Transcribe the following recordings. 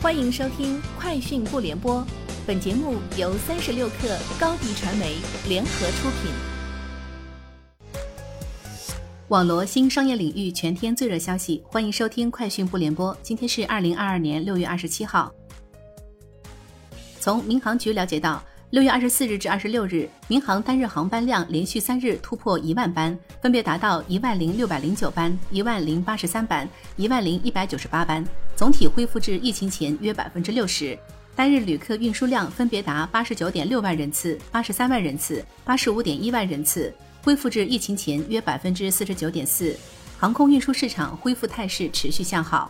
欢迎收听《快讯不联播》，本节目由三十六克高低传媒联合出品。网罗新商业领域全天最热消息，欢迎收听《快讯不联播》。今天是二零二二年六月二十七号。从民航局了解到。六月二十四日至二十六日，民航单日航班量连续三日突破一万班，分别达到一万零六百零九班、一万零八十三班、一万零一百九十八班，总体恢复至疫情前约百分之六十。单日旅客运输量分别达八十九点六万人次、八十三万人次、八十五点一万人次，恢复至疫情前约百分之四十九点四。航空运输市场恢复态势持续向好。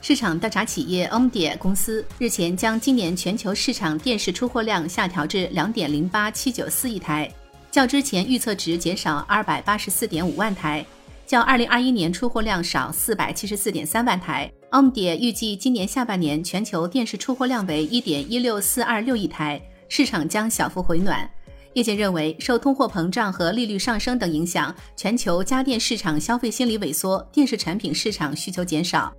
市场调查企业 Omdia 公司日前将今年全球市场电视出货量下调至两点零八七九四亿台，较之前预测值减少二百八十四点五万台，较二零二一年出货量少四百七十四点三万台。Omdia 预计今年下半年全球电视出货量为一点一六四二六亿台，市场将小幅回暖。业界认为，受通货膨胀和利率上升等影响，全球家电市场消费心理萎缩，电视产品市场需求减少。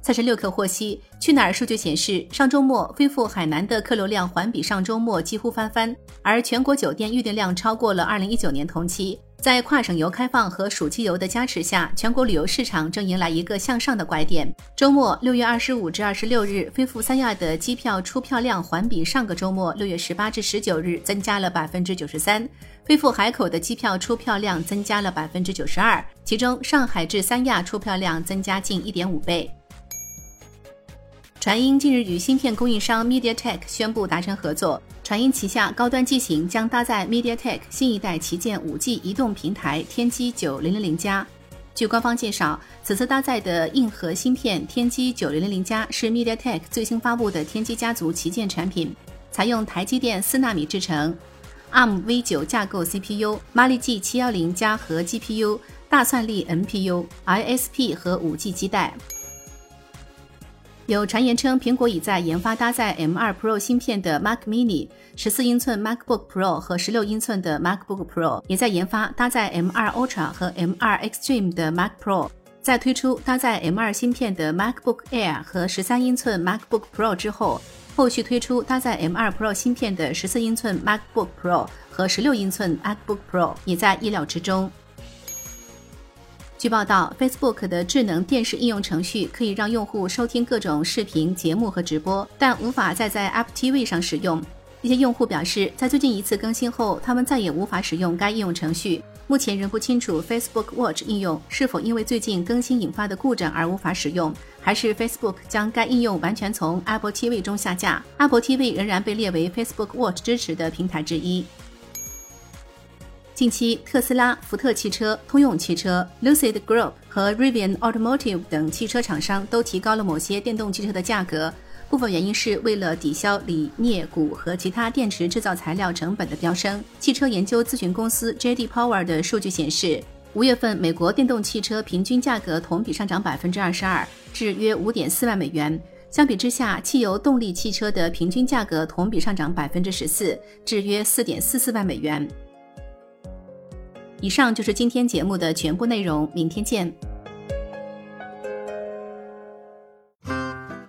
三十六氪获悉，去哪儿数据显示，上周末飞赴海南的客流量环比上周末几乎翻番，而全国酒店预订量超过了二零一九年同期。在跨省游开放和暑期游的加持下，全国旅游市场正迎来一个向上的拐点。周末六月二十五至二十六日，飞赴三亚的机票出票量环比上个周末六月十八至十九日增加了百分之九十三，飞赴海口的机票出票量增加了百分之九十二，其中上海至三亚出票量增加近一点五倍。传音近日与芯片供应商 MediaTek 宣布达成合作，传音旗下高端机型将搭载 MediaTek 新一代旗舰 5G 移动平台天玑九零零零加。据官方介绍，此次搭载的硬核芯片天玑九零零零加是 MediaTek 最新发布的天玑家族旗舰产品，采用台积电四纳米制程，ARM V 九架构 CPU，马力 G 七幺零加核 GPU，大算力 NPU，ISP 和 5G 基带。有传言称，苹果已在研发搭载 M2 Pro 芯片的 Mac Mini、十四英寸 MacBook Pro 和十六英寸的 MacBook Pro，也在研发搭载 M2 Ultra 和 M2 Extreme 的 Mac Pro。在推出搭载 M2 芯片的 MacBook Air 和十三英寸 MacBook Pro 之后，后续推出搭载 M2 Pro 芯片的十四英寸 MacBook Pro 和十六英寸 MacBook Pro 也在意料之中。据报道，Facebook 的智能电视应用程序可以让用户收听各种视频节目和直播，但无法再在 App TV 上使用。一些用户表示，在最近一次更新后，他们再也无法使用该应用程序。目前仍不清楚 Facebook Watch 应用是否因为最近更新引发的故障而无法使用，还是 Facebook 将该应用完全从 Apple TV 中下架。Apple TV 仍然被列为 Facebook Watch 支持的平台之一。近期，特斯拉、福特汽车、通用汽车、Lucid Group 和 Rivian Automotive 等汽车厂商都提高了某些电动汽车的价格，部分原因是为了抵消锂、镍、钴和其他电池制造材料成本的飙升。汽车研究咨询公司 J.D. Power 的数据显示，五月份美国电动汽车平均价格同比上涨百分之二十二，至约五点四万美元。相比之下，汽油动力汽车的平均价格同比上涨百分之十四，至约四点四四万美元。以上就是今天节目的全部内容，明天见。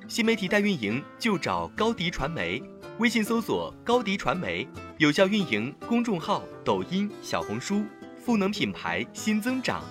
新媒体代运营就找高迪传媒，微信搜索高迪传媒，有效运营公众号、抖音、小红书，赋能品牌新增长。